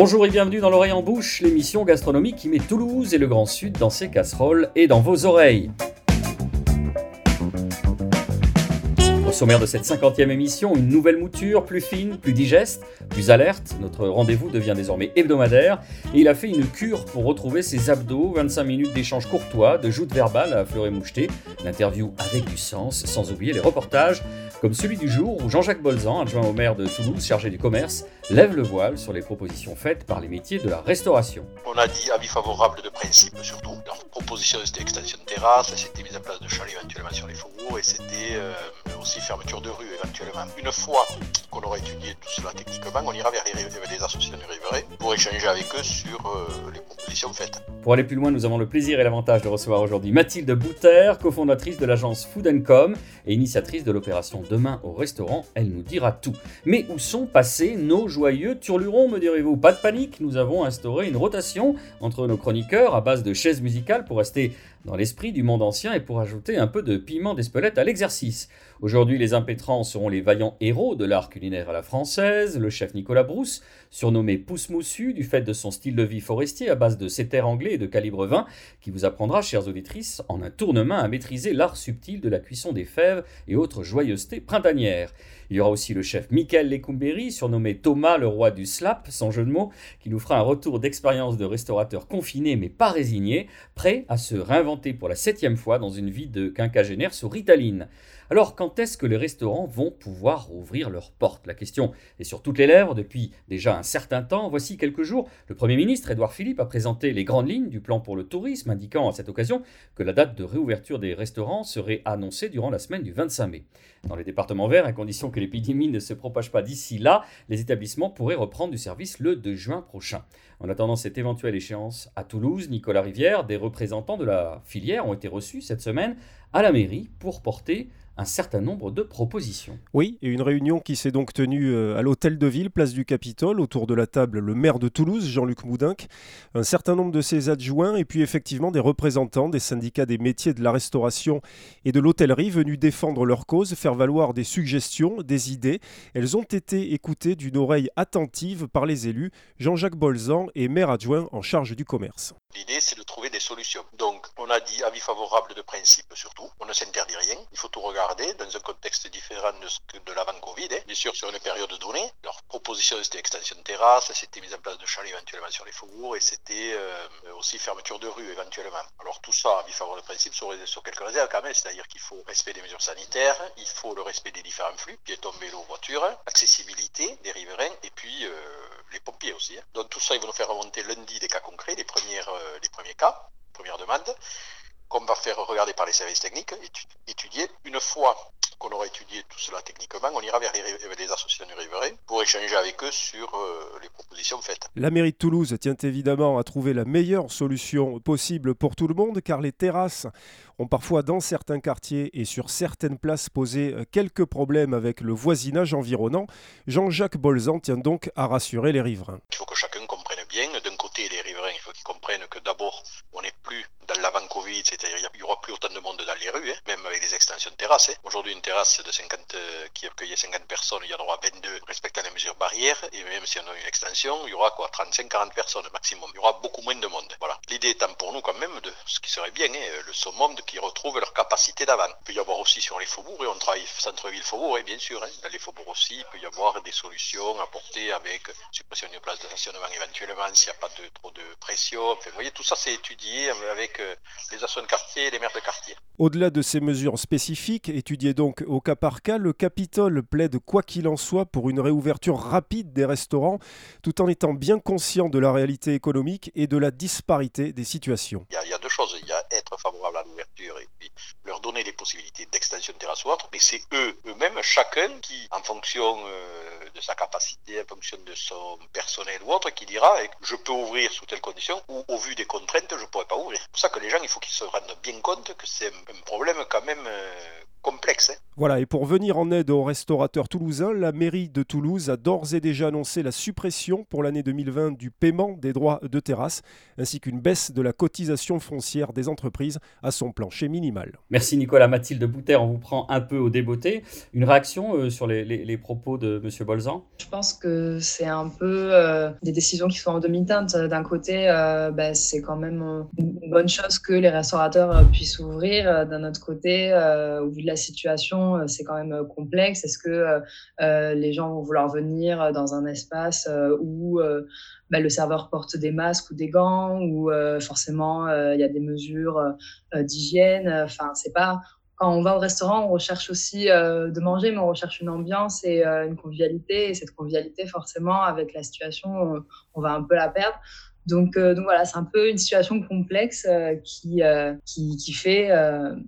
Bonjour et bienvenue dans l'oreille en bouche, l'émission gastronomique qui met Toulouse et le Grand Sud dans ses casseroles et dans vos oreilles. Au sommaire de cette cinquantième émission, une nouvelle mouture, plus fine, plus digeste, plus alerte. Notre rendez-vous devient désormais hebdomadaire et il a fait une cure pour retrouver ses abdos, 25 minutes d'échanges courtois, de joutes verbales à fleur et moucheté, l'interview avec du sens, sans oublier les reportages, comme celui du jour où Jean-Jacques Bolzan, adjoint au maire de Toulouse, chargé du commerce, lève le voile sur les propositions faites par les métiers de la restauration. On a dit avis favorable de principe surtout. Leur proposition c'était extension de terrasse, c'était mise en place de chalets éventuellement sur les faubourgs et c'était euh, aussi fermeture de rue éventuellement. Une fois qu'on aura étudié tout cela techniquement, on ira vers les, associations du riverains pour échanger avec eux sur euh, les propositions faites. Pour aller plus loin, nous avons le plaisir et l'avantage de recevoir aujourd'hui Mathilde Bouter, cofondatrice de l'agence Food Com et initiatrice de l'opération Demain au restaurant. Elle nous dira tout. Mais où sont passés nos joyeux turlurons, me direz-vous? Pas de panique, nous avons instauré une rotation entre nos chroniqueurs à base de chaises musicales pour rester dans l'esprit du monde ancien et pour ajouter un peu de piment d'Espelette à l'exercice. Aujourd'hui, les impétrants seront les vaillants héros de l'art culinaire à la française, le chef Nicolas Brousse, surnommé Pousse Moussu du fait de son style de vie forestier à base de sétères anglais et de calibre 20, qui vous apprendra, chères auditrices, en un tournement à maîtriser l'art subtil de la cuisson des fèves et autres joyeusetés printanières. Il y aura aussi le chef Michael Lecumberi, surnommé Thomas le roi du slap, sans jeu de mots, qui nous fera un retour d'expérience de restaurateur confiné mais pas résigné, prêt à se réinventer pour la septième fois dans une vie de quinquagénaire sous Ritaline. Alors quand est-ce que les restaurants vont pouvoir ouvrir leurs portes? La question est sur toutes les lèvres depuis déjà un certain temps. Voici quelques jours, le Premier ministre Édouard Philippe a présenté les grandes lignes du plan pour le tourisme, indiquant à cette occasion que la date de réouverture des restaurants serait annoncée durant la semaine du 25 mai. Dans les départements verts, à condition que l'épidémie ne se propage pas d'ici là, les établissements pourraient reprendre du service le 2 juin prochain. En attendant cette éventuelle échéance, à Toulouse, Nicolas Rivière, des représentants de la filière ont été reçus cette semaine à la mairie pour porter un certain nombre de propositions. Oui, et une réunion qui s'est donc tenue euh, à l'hôtel de ville, place du Capitole, autour de la table le maire de Toulouse, Jean-Luc Moudinck, un certain nombre de ses adjoints et puis effectivement des représentants des syndicats des métiers de la restauration et de l'hôtellerie venus défendre leur cause, faire valoir des suggestions, des idées. Elles ont été écoutées d'une oreille attentive par les élus, Jean-Jacques Bolzan et maire adjoint en charge du commerce. L'idée, c'est de trouver des solutions. Donc, on a dit avis favorable de principe surtout. On ne s'interdit rien. Il faut tout regarder dans un contexte différent de, ce que de l'avant-Covid. Hein. Bien sûr, sur une période donnée. Leur proposition, c'était extension de terrasse, c'était mise en place de chalets éventuellement sur les faubourgs et c'était euh, aussi fermeture de rue éventuellement. Alors, tout ça, avis favorable de principe, sur, quelques réserves quand même. C'est-à-dire qu'il faut respect des mesures sanitaires, il faut le respect des différents flux, piétons, vélo, voiture, accessibilité des riverains et puis euh, les pompiers aussi. Hein. Donc, tout ça, ils vont nous faire remonter lundi des cas concrets, les premières les premiers cas, première demande, qu'on va faire regarder par les services techniques, étudier. Une fois qu'on aura étudié tout cela techniquement, on ira vers les, associations du riverain pour échanger avec eux sur euh, les propositions faites. La mairie de Toulouse tient évidemment à trouver la meilleure solution possible pour tout le monde, car les terrasses ont parfois dans certains quartiers et sur certaines places posé euh, quelques problèmes avec le voisinage environnant. Jean-Jacques Bolzan tient donc à rassurer les riverains. Il faut que chacun comprenne bien, d'un les riverains, il faut qu'ils comprennent que d'abord, on n'est plus dans l'avant-Covid, c'est-à-dire il n'y aura plus autant de monde dans les rues, hein, même avec des extensions de terrasses. Hein. Aujourd'hui, une terrasse de 50, euh, qui accueillait 50 personnes, il y en aura 22 respectant les mesures barrières, et même si on a une extension, il y aura quoi 35-40 personnes maximum. Il y aura beaucoup moins de monde. Voilà. L'idée étant pour nous quand même de ce qui serait bien, hein, le summum de qui retrouvent leur capacité d'avant. Il peut y avoir aussi sur les faubourgs, et on travaille centre-ville faubourg, bien sûr. Dans les faubourgs aussi, il peut y avoir des solutions apportées avec suppression de place de stationnement éventuellement s'il n'y a pas trop de pression. vous voyez, tout ça c'est étudié avec les de quartier et les maires de quartier. Au-delà de ces mesures spécifiques, étudiées donc au cas par cas, le Capitole plaide quoi qu'il en soit pour une réouverture rapide des restaurants, tout en étant bien conscient de la réalité économique et de la disparité des situations. Il y a, deux choses. Il y a être favorable à l'ouverture et puis leur donner les possibilités d'extension de terrasse ou autre, mais c'est eux, eux-mêmes, chacun qui, en fonction euh, de sa capacité, en fonction de son personnel ou autre, qui dira je peux ouvrir sous telles conditions ou au vu des contraintes, je ne pourrais pas ouvrir. C'est pour ça que les gens, il faut qu'ils se rendent bien compte que c'est un problème quand même euh, complexe. Hein. Voilà, et pour venir en aide aux restaurateurs toulousains, la mairie de Toulouse a d'ores et déjà annoncé la suppression pour l'année 2020 du paiement des droits de terrasse, ainsi qu'une baisse de la cotisation foncière des entreprises à son plancher minimal. Merci Nicolas. Mathilde Bouter, on vous prend un peu au débeauté. Une réaction euh, sur les, propos de M. Bolzan? Je pense que c'est un peu euh, des décisions qui sont en demi-teinte. D'un côté, euh, bah, c'est quand même une bonne chose que les restaurateurs puissent ouvrir. D'un autre côté, au vu de la situation, c'est quand même complexe. Est-ce que les gens vont vouloir venir dans un espace où bah, le serveur porte des masques ou des gants, ou forcément il y a des mesures d'hygiène? Enfin, c'est pas quand on va au restaurant, on recherche aussi euh, de manger, mais on recherche une ambiance et euh, une convivialité. Et cette convivialité, forcément, avec la situation, on va un peu la perdre. Donc, euh, donc voilà, c'est un peu une situation complexe euh, qui, euh, qui, qui, fait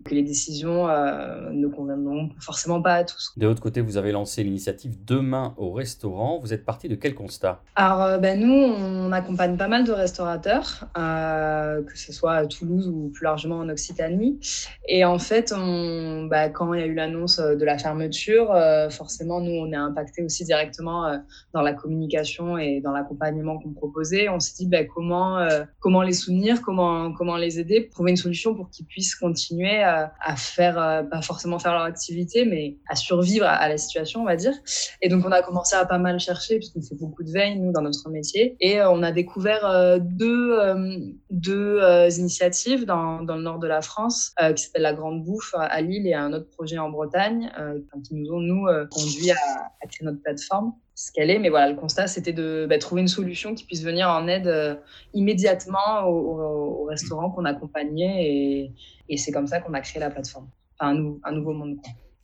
que les décisions ne conviendront forcément pas à tous. De l'autre côté, vous avez lancé l'initiative Demain au restaurant. Vous êtes parti de quel constat? Alors, ben, nous, on accompagne pas mal de restaurateurs, que ce soit à Toulouse ou plus largement en Occitanie. Et en fait, on, ben, quand il y a eu l'annonce de la fermeture, forcément, nous, on est impacté aussi directement dans la communication et dans l'accompagnement qu'on proposait. On s'est dit, ben, comment, euh, comment les soutenir, comment, les aider, trouver une solution pour qu'ils puissent continuer à, faire, euh, pas forcément faire leur activité, mais à survivre à, la situation, on va dire. Et donc, on a commencé à pas mal chercher, puisqu'on fait beaucoup de veille, nous, dans notre métier. Et euh, on a découvert deux, initiatives dans, dans, le nord de la France, qui s'appelle La Grande Bouffe à Lille et un autre projet en Bretagne, qui nous ont, nous, conduit à, à créer notre plateforme ce qu'elle est. Mais voilà, le constat, c'était de bah, trouver une solution qui puisse venir en aide euh, immédiatement au, restaurant qu'on accompagnait. Et, c'est comme ça qu'on a créé la plateforme. Enfin, un, un nouveau monde.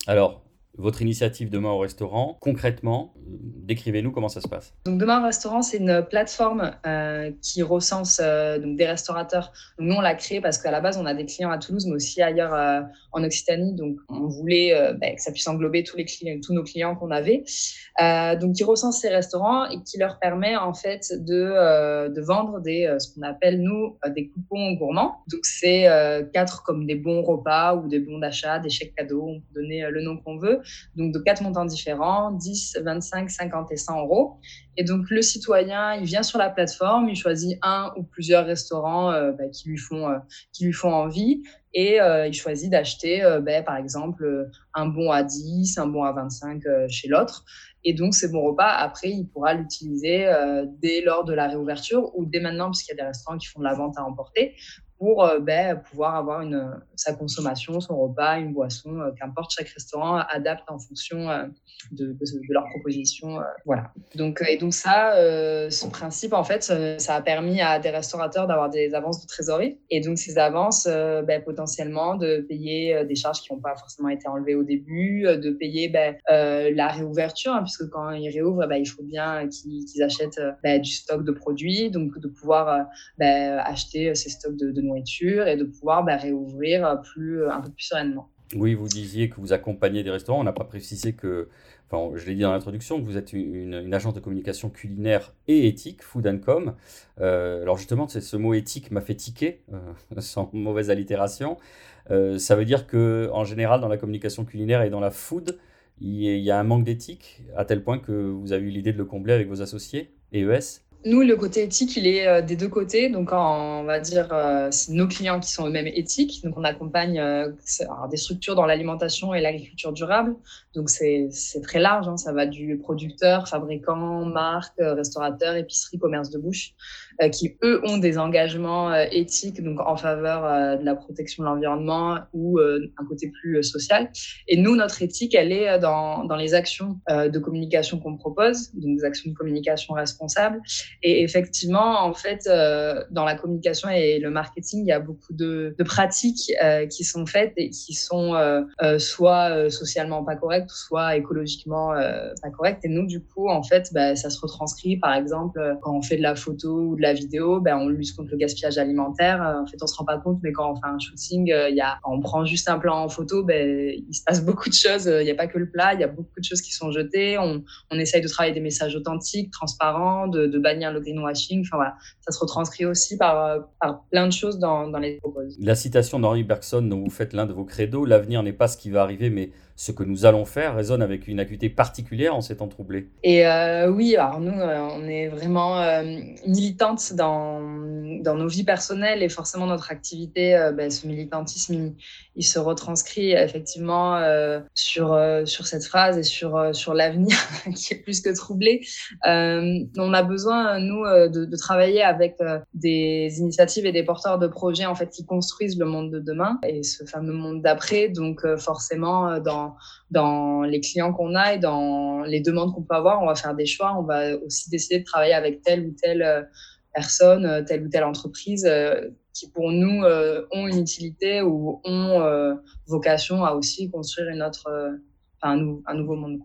Alors, votre initiative Demain au restaurant, concrètement, décrivez-nous comment ça se passe. Donc Demain au restaurant, c'est une plateforme euh, qui recense euh, donc des restaurateurs. nous, on l'a créée parce qu'à la base, on a des clients à Toulouse, mais aussi ailleurs euh, en Occitanie. Donc, on voulait bah, que ça puisse englober tous, les clients, tous nos clients qu'on avait. donc, qui recense ces restaurants et qui leur permet en fait de, de vendre des, ce qu'on appelle, nous, des coupons gourmands. Donc, c'est quatre comme des bons repas ou des bons d'achat, des chèques cadeaux, on peut donner le nom qu'on veut donc de quatre montants différents, 10, 25, 50 et 100 euros. Et donc le citoyen, il vient sur la plateforme, il choisit un ou plusieurs restaurants euh, bah, qui, lui font, euh, qui lui font envie et euh, il choisit d'acheter bah, par exemple un bon à 10, un bon à 25 chez l'autre. Et donc ces bons repas, après, il pourra l'utiliser dès lors de la réouverture ou dès maintenant, parce qu'il y a des restaurants qui font de la vente à emporter, pour euh, ben, pouvoir avoir une, sa consommation, son repas, une boisson, euh, qu'importe, chaque restaurant adapte en fonction euh, de, de, leur proposition. voilà. Donc, et donc ça, ce principe, en fait, ça a permis à des restaurateurs d'avoir des avances de trésorerie. Et donc ces avances, ben, potentiellement, de payer des charges qui n'ont pas forcément été enlevées au début, de payer ben, la réouverture, hein, puisque quand ils réouvrent, ben, il faut bien qu'ils achètent du stock de produits, donc de pouvoir acheter ces stocks de, de et de pouvoir bah, réouvrir plus, euh, un peu plus sereinement. Oui, vous disiez que vous accompagnez des restaurants. On n'a pas précisé que, enfin, je l'ai dit dans l'introduction, que vous êtes une, agence de communication culinaire et éthique, Food and Com. Euh, alors justement, ce mot éthique m'a fait tiquer, euh, sans mauvaise allitération. ça veut dire que, en général, dans la communication culinaire et dans la food, il y a un manque d'éthique, à tel point que vous avez eu l'idée de le combler avec vos associés, EES nous, le côté éthique, il est euh, des deux côtés. Donc, on va dire, euh, c'est nos clients qui sont eux-mêmes éthiques. Donc, on accompagne euh, des structures dans l'alimentation et l'agriculture durable. Donc, c'est très large. Hein. Ça va du producteur, fabricant, marque, restaurateur, épicerie, commerce de bouche. Euh, qui eux ont des engagements euh, éthiques donc en faveur euh, de la protection de l'environnement ou un côté plus social. Et nous, notre éthique, elle est dans, dans les actions de communication qu'on propose, donc des actions de communication responsables. Et effectivement, en fait, dans la communication et le marketing, il y a beaucoup de, de pratiques qui sont faites et qui sont soit socialement pas correctes, soit écologiquement pas correctes. Et nous, du coup, en fait, bah, ça se retranscrit, par exemple, quand on fait de la photo ou de la vidéo, ben, on lutte contre le gaspillage alimentaire. Euh, en fait, on se rend pas compte, mais quand on fait un shooting, euh, il y a, on prend juste un plan en photo, ben, il se passe beaucoup de choses. Il n'y a pas que le plat, il y a beaucoup de choses qui sont jetées. On, essaye de travailler des messages authentiques, transparents, de, bannir le greenwashing. Enfin voilà, ça se retranscrit aussi par, euh, par plein de choses dans, dans les propos. La citation d'Henri Bergson dont vous faites l'un de vos credos, l'avenir n'est pas ce qui va arriver, mais ce que nous allons faire résonne avec une acuité particulière en ces temps troublés. Et euh, oui, alors nous, euh, on est vraiment euh, militantes dans, dans nos vies personnelles et forcément notre activité, ben, ce militantisme, il, se retranscrit effectivement sur, sur cette phrase et sur, sur l'avenir qui est plus que troublé. on a besoin, nous, de, de travailler avec des initiatives et des porteurs de projets en fait qui construisent le monde de demain et ce fameux monde d'après. Donc forcément, dans dans, les clients qu'on a et dans les demandes qu'on peut avoir, on va faire des choix. On va aussi décider de travailler avec telle ou telle euh, personne, euh, telle ou telle entreprise euh, qui pour nous ont une utilité ou ont vocation à aussi construire une autre, un, nouveau monde.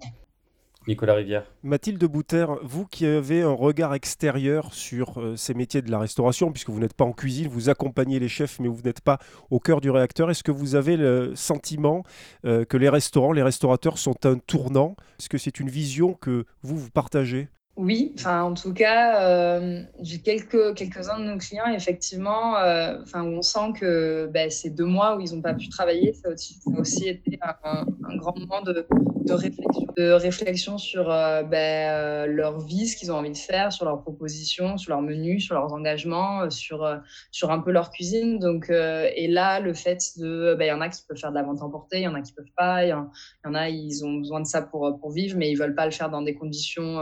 Nicolas Rivière. Mathilde Bouter, vous qui avez un regard extérieur sur euh, ces métiers de la restauration, puisque vous n'êtes pas en cuisine, vous accompagnez les chefs, mais vous n'êtes pas au cœur du réacteur, est-ce que vous avez le sentiment euh, que les restaurants, les restaurateurs sont un tournant? Est-ce que c'est une vision que vous, vous partagez? Oui, enfin en tout cas, euh, j'ai quelques quelques-uns de nos clients effectivement, enfin où on sent que ben, ces deux mois où ils n'ont pas pu travailler, ça a aussi, ça a aussi été un, un, grand moment de, de réflexion, de réflexion sur euh, ben, euh, leur vie, ce qu'ils ont envie de faire, sur leurs propositions, sur leur menu, sur leurs engagements, euh, sur, sur un peu leur cuisine. Donc, et là, le fait de, ben, il y en a qui peuvent faire de la vente emportée, il y en a qui peuvent pas, il y, en a, ils ont besoin de ça pour, pour vivre, mais ils veulent pas le faire dans des conditions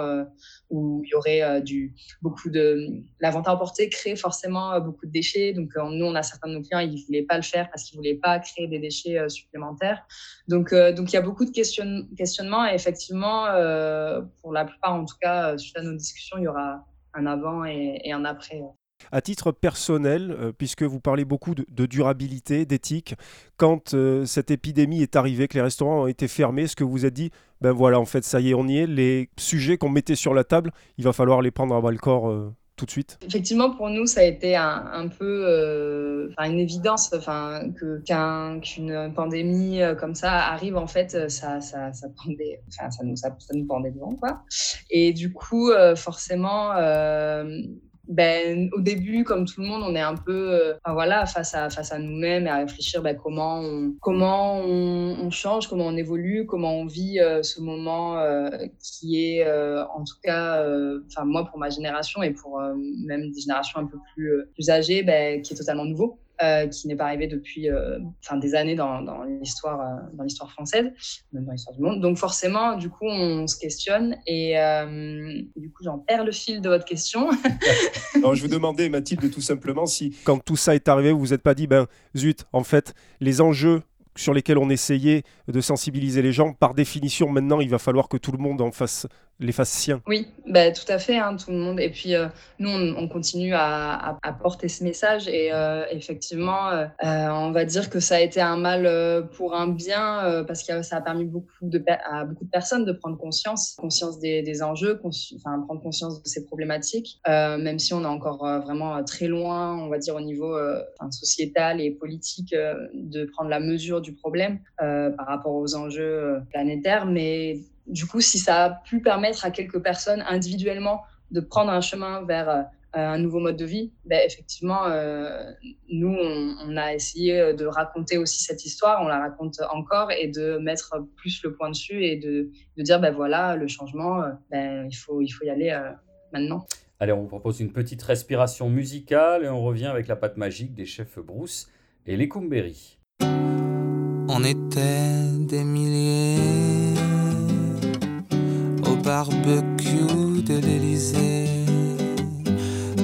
où il y aurait du, beaucoup de, la vente emportée crée forcément beaucoup de déchets. Donc, nous, on a certains de nos clients, ils voulaient pas le faire parce qu'ils voulaient pas créer des déchets supplémentaires. Donc, donc il y a beaucoup de questions questionnement. Et effectivement, euh, pour la plupart, en tout cas, euh, suite à nos discussions, il y aura un avant et, un après. À titre personnel, euh, puisque vous parlez beaucoup de, durabilité, d'éthique, quand cette épidémie est arrivée, que les restaurants ont été fermés, ce que vous a dit, ben voilà, en fait, ça y est, on y est, les sujets qu'on mettait sur la table, il va falloir les prendre à bas le corps de suite Effectivement, pour nous, ça a été un, peu euh, une évidence qu'une pandémie euh, comme ça arrive. En fait, ça, ça, ça, nous, ça, nous pendait devant. Quoi. Et du coup, euh, forcément, ben, au début, comme tout le monde, on est un peu euh, voilà, face à, face à nous-mêmes et à réfléchir ben, comment, on, comment on, change, comment on évolue, comment on vit euh, ce moment euh, qui est, en tout cas, enfin moi pour ma génération et pour même des générations un peu plus, plus âgées, ben, qui est totalement nouveau. Euh, qui n'est pas arrivé depuis euh, des années dans, euh, dans l'histoire française, même dans l'histoire du monde. Donc forcément, du coup, on se questionne et, du coup, j'en perds le fil de votre question. Alors, je vous demandais, Mathilde, tout simplement, si quand tout ça est arrivé, vous vous êtes pas dit, ben zut, en fait, les enjeux sur lesquels on essayait de sensibiliser les gens, par définition, maintenant, il va falloir que tout le monde en fasse les. Oui, bah, tout à fait, hein, tout le monde. Et puis, euh, nous, on, continue à, porter ce message. Et euh, effectivement, euh, on va dire que ça a été un mal pour un bien, parce que ça a permis beaucoup à beaucoup de personnes de prendre conscience, conscience des, des enjeux, enfin, prendre conscience de ces problématiques, même si on est encore vraiment très loin, on va dire, au niveau sociétal et politique, de prendre la mesure du problème par rapport aux enjeux planétaires. Mais du coup, si ça a pu permettre à quelques personnes individuellement de prendre un chemin vers euh, un nouveau mode de vie, ben, effectivement, euh, nous, on, a essayé de raconter aussi cette histoire, on la raconte encore et de mettre plus le point dessus et de, dire, ben voilà, le changement, euh, ben, il, faut, il faut y aller maintenant. Allez, on vous propose une petite respiration musicale et on revient avec la pâte magique des chefs Bruce et les Kumberi. On était des milliers barbecue de l'Elysée,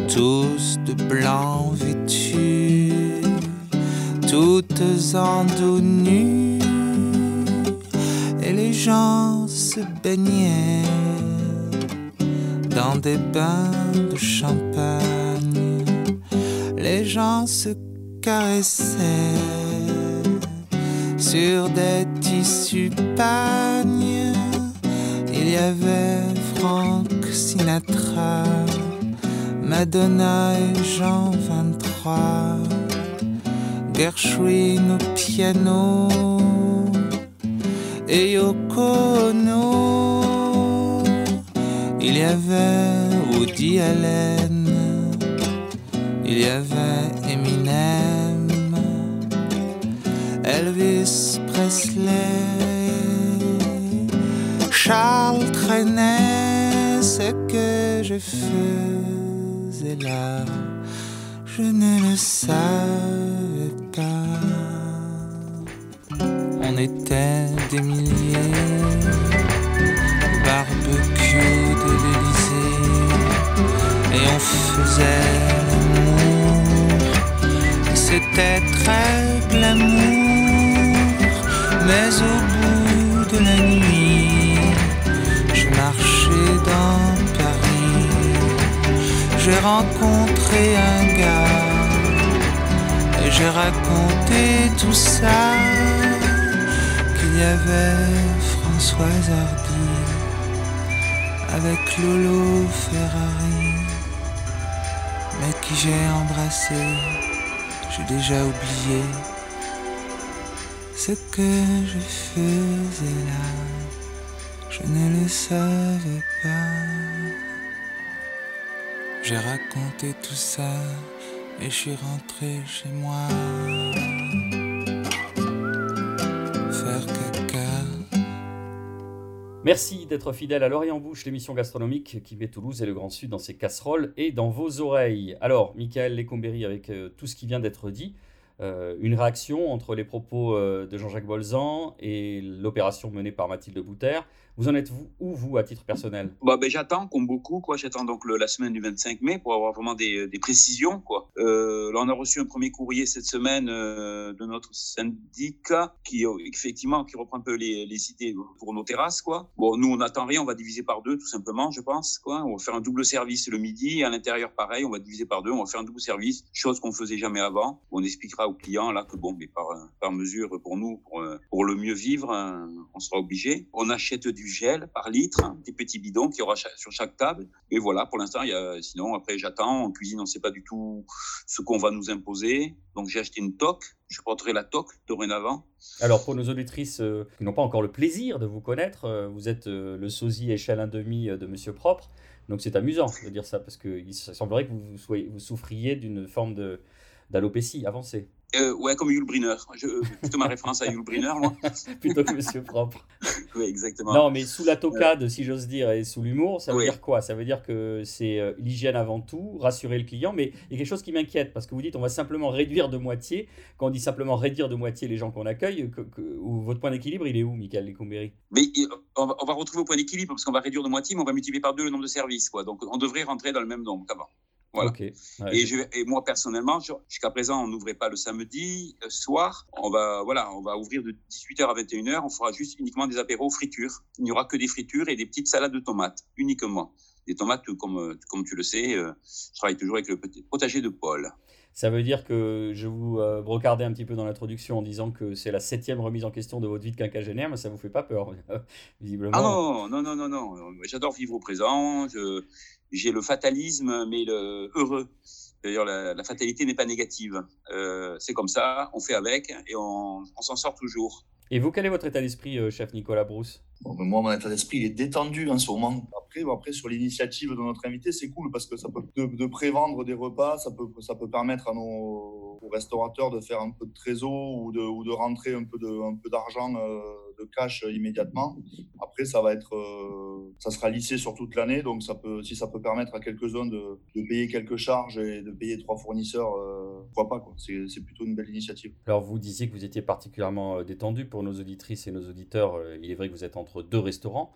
tous de blanc vêtus, toutes en dos et les gens se baignaient dans des bains de champagne, les gens se caressaient sur des tissus pagnes il y avait Frank Sinatra, Madonna et Jean 23, Gershwin au piano et Yoko Ono. Il y avait Woody Allen, il y avait Eminem, Elvis Presley Charles traînait ce que je faisais là. Je ne le savais pas. On était des milliers, barbecue de l'Elysée, et on faisait l'amour. C'était très glamour, mais au bout de la nuit, J'ai rencontré un gars et j'ai raconté tout ça qu'il y avait Françoise Hardy avec Lolo Ferrari, mais qui j'ai embrassé, j'ai déjà oublié ce que je faisais là, je ne le savais pas. J'ai raconté tout ça et je suis rentré chez moi. Faire caca. Merci d'être fidèle à l'Orient Bouche, l'émission gastronomique qui met Toulouse et le Grand Sud dans ses casseroles et dans vos oreilles. Alors, Michael Lecombéry, avec euh, tout ce qui vient d'être dit, euh, une réaction entre les propos euh, de Jean-Jacques Bolzan et l'opération menée par Mathilde Bouter. Vous en êtes vous, où, vous, à titre personnel? Bah, ben, j'attends, comme beaucoup. J'attends donc la semaine du 25 mai pour avoir vraiment des, précisions, quoi. Euh, on a reçu un premier courrier cette semaine euh, de notre syndicat qui, euh, effectivement, qui reprend un peu les, les idées pour nos terrasses, quoi. Bon, nous, on n'attend rien, on va diviser par deux, tout simplement, je pense, quoi. On va faire un double service le midi, et à l'intérieur, pareil, on va diviser par deux, on va faire un double service, chose qu'on faisait jamais avant. On expliquera aux clients, là, que bon, mais par, par mesure, pour nous, pour, pour le mieux vivre, euh, on sera obligé. On achète du gel par litre, des petits bidons qu'il y aura sur chaque table. Et voilà, pour l'instant, sinon, après, j'attends. En cuisine, on ne sait pas du tout ce qu'on va nous imposer. Donc, j'ai acheté une toque. Je porterai la toque dorénavant. Alors, pour nos auditrices euh, qui n'ont pas encore le plaisir de vous connaître, euh, vous êtes euh, le sosie échelle 1,5 euh, de Monsieur Propre. Donc, c'est amusant de dire ça parce qu'il semblerait que vous, vous souffriez d'une forme d'alopécie avancée, Euh, ouais, comme Yul Brynner. Je, plutôt ma référence à Yul Brynner, moi. plutôt que Monsieur Propre. Oui, exactement. Non, mais sous la tocade, si j'ose dire, et sous l'humour, ça veut Oui. dire quoi? Ça veut dire que c'est euh, l'hygiène avant tout, rassurer le client, mais il y a quelque chose qui m'inquiète, parce que vous dites on va simplement réduire de moitié. Quand on dit simplement réduire de moitié les gens qu'on accueille, que- que- ou votre point d'équilibre, il est où, Michael Lecombéry Mais euh, on va, on va retrouver au point d'équilibre parce qu'on va réduire de moitié, mais on va multiplier par deux le nombre de services. Quoi. Donc, on devrait rentrer dans le même nombre qu'avant. Voilà. Ouais, Et, je, et moi personnellement, jusqu'à présent, on n'ouvrait pas le samedi euh, soir. On va, voilà, on va ouvrir de 18h à 21h. On fera juste uniquement des apéros fritures. Il n'y aura que des fritures et des petites salades de tomates uniquement. Des tomates, comme, euh, comme tu le sais, euh, je travaille toujours avec le potager de Paul. Ça veut dire que je vous euh, brocardais un petit peu dans l'introduction en disant que c'est la septième remise en question de votre vie de quinquagénaire, mais ça vous fait pas peur, visiblement. Ah non, non, non, non, non. J'adore vivre au présent. J'ai le fatalisme, mais le heureux. D'ailleurs, la, la fatalité n'est pas négative. Euh, c'est comme ça, on fait avec et on, on s'en sort toujours. Et vous, quel est votre état d'esprit, euh, chef Nicolas Brousse? Moi, mon état d'esprit, il est détendu en ce moment. Après, après sur l'initiative de notre invité, c'est cool parce que ça peut de prévendre des repas, ça peut, ça peut permettre à nos aux restaurateurs de faire un peu de trésor ou de, rentrer un peu d'argent euh, de cash immédiatement. Après, ça va être, euh, ça sera lissé sur toute l'année, donc si ça peut permettre à quelques-uns de, payer quelques charges et de payer trois fournisseurs, euh, pourquoi pas. C'est plutôt une belle initiative. Alors, vous disiez que vous étiez particulièrement détendu pour nos auditrices et nos auditeurs. Il est vrai que vous êtes entre deux restaurants.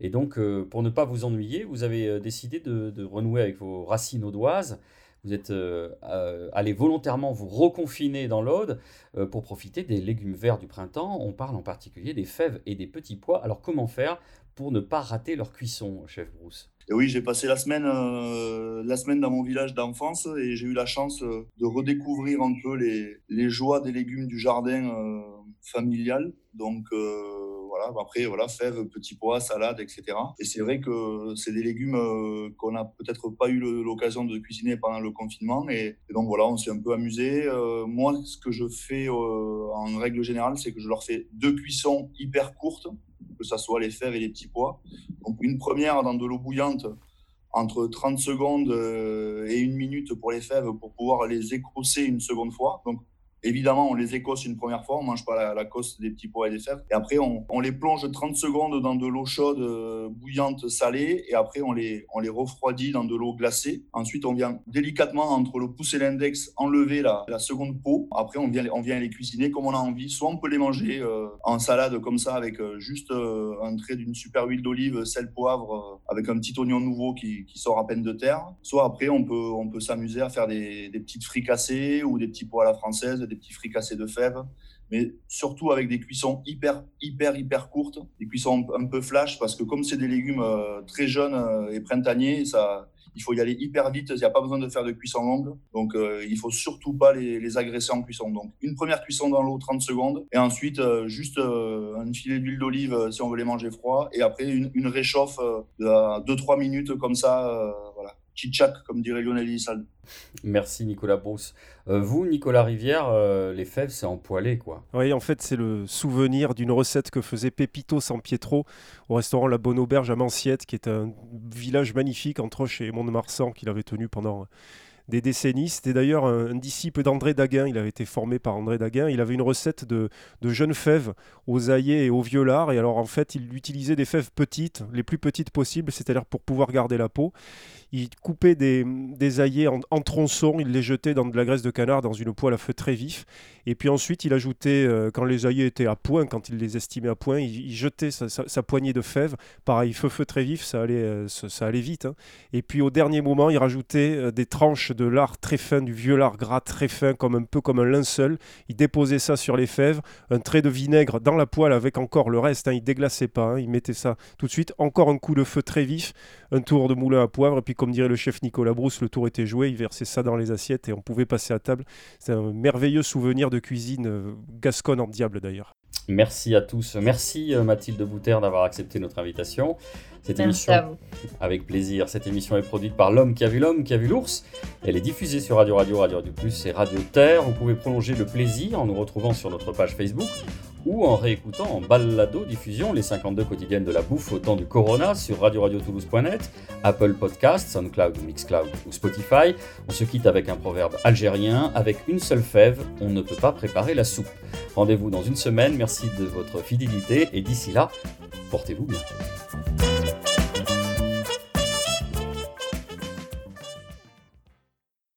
Et donc, pour ne pas vous ennuyer, vous avez décidé de, de renouer avec vos racines audoises. Vous êtes euh, euh, allé volontairement vous reconfiner dans l'Aude euh, pour profiter des légumes verts du printemps. On parle en particulier des fèves et des petits pois. Alors, comment faire pour ne pas rater leur cuisson, chef Bruce Et oui, j'ai passé la semaine, la semaine dans mon village d'enfance et j'ai eu la chance de redécouvrir un peu les, les joies des légumes du jardin familial. Donc après voilà, fèves, petits pois, salades, etc. Et c'est vrai que c'est des légumes euh, qu'on n'a peut-être pas eu l'occasion de cuisiner pendant le confinement. Et, donc voilà, on s'est un peu amusé. Euh, moi, ce que je fais euh, en règle générale, c'est que je leur fais deux cuissons hyper courtes, que ça soit les fèves et les petits pois. Donc une première dans de l'eau bouillante entre 30 secondes et une minute pour les fèves pour pouvoir les écosser une seconde fois. Donc évidemment, on les écosse une première fois, on mange pas la, cosse des petits pois et des fèves. Et après, on, les plonge 30 secondes dans de l'eau chaude, euh, bouillante, salée. Et après, on les, on les refroidit dans de l'eau glacée. Ensuite, on vient délicatement, entre le pouce et l'index, enlever la, la seconde peau. Après, on vient, on vient les cuisiner comme on a envie. Soit on peut les manger euh, en salade comme ça, avec euh, juste un trait d'une super huile d'olive, sel, poivre, avec un petit oignon nouveau qui, qui sort à peine de terre. Soit après, on peut, on peut s'amuser à faire des, des petites fricassées ou des petits pois à la française, des petits fricassés de fèves mais surtout avec des cuissons hyper, hyper, hyper courtes, des cuissons un peu flash, parce que comme c'est des légumes euh, très jeunes euh, et printaniers, ça, il faut y aller hyper vite, il n'y a pas besoin de faire de cuisson longue, donc euh, il faut surtout pas les, agresser en cuisson. Donc une première cuisson dans l'eau, 30 secondes, et ensuite euh, juste un filet d'huile d'olive si on veut les manger froids, et après une, une réchauffe de 2-3 minutes comme ça, voilà tchitchak, comme dirait Lionel Elissal. Merci Nicolas Brousse. Euh, vous, Nicolas Rivière, euh, les fèves, c'est empoilé, quoi. Oui, en fait, c'est le souvenir d'une recette que faisait Pepito San Pietro au restaurant La Bonne Auberge à Manciette, qui est un village magnifique entre Roche et Mont-de-Marsan qu'il avait tenu pendant des décennies. C'était d'ailleurs un, disciple d'André Daguin. Il avait été formé par André Daguin. Il avait une recette de, de jeunes fèves aux aillés et aux violards. Et alors, en fait, il utilisait des fèves petites, les plus petites possibles, c'est-à-dire pour pouvoir garder la peau. Il coupait des, des en, en, tronçons, il les jetait dans de la graisse de canard dans une poêle à feu très vif. Et puis ensuite, il ajoutait, euh, quand les aillés étaient à point, quand il les estimait à point, il, jetait sa, poignée de fèves. Pareil, feu, feu très vif, ça allait, euh, ça, allait vite. Hein. Et puis au dernier moment, il rajoutait euh, des tranches de lard très fin, du vieux lard gras très fin, comme un peu comme un linceul. Il déposait ça sur les fèves, un trait de vinaigre dans la poêle avec encore le reste. Hein, il déglaçait pas, hein, il mettait ça tout de suite. Encore un coup de feu très vif, un tour de moulin à poivre, et puis comme dirait le chef Nicolas Brousse, le tour était joué, il versait ça dans les assiettes et on pouvait passer à table. C'est un merveilleux souvenir de cuisine euh, gasconne en diable d'ailleurs. Merci à tous. Merci euh, Mathilde Bouter d'avoir accepté notre invitation. Cette Merci émission, avec plaisir. Cette émission est produite par l'homme qui a vu l'homme qui a vu l'ours. Elle est diffusée sur Radio Radio, Radio Radio Plus et Radio Terre. Vous pouvez prolonger le plaisir en nous retrouvant sur notre page Facebook ou en réécoutant en balado diffusion les 52 quotidiennes de la bouffe au temps du Corona sur radio-radio-toulouse.net, Apple Podcast, SoundCloud, Mixcloud ou Spotify. On se quitte avec un proverbe algérien avec une seule fève, on ne peut pas préparer la soupe. Rendez-vous dans une semaine. Merci de votre fidélité et d'ici là, portez-vous bien.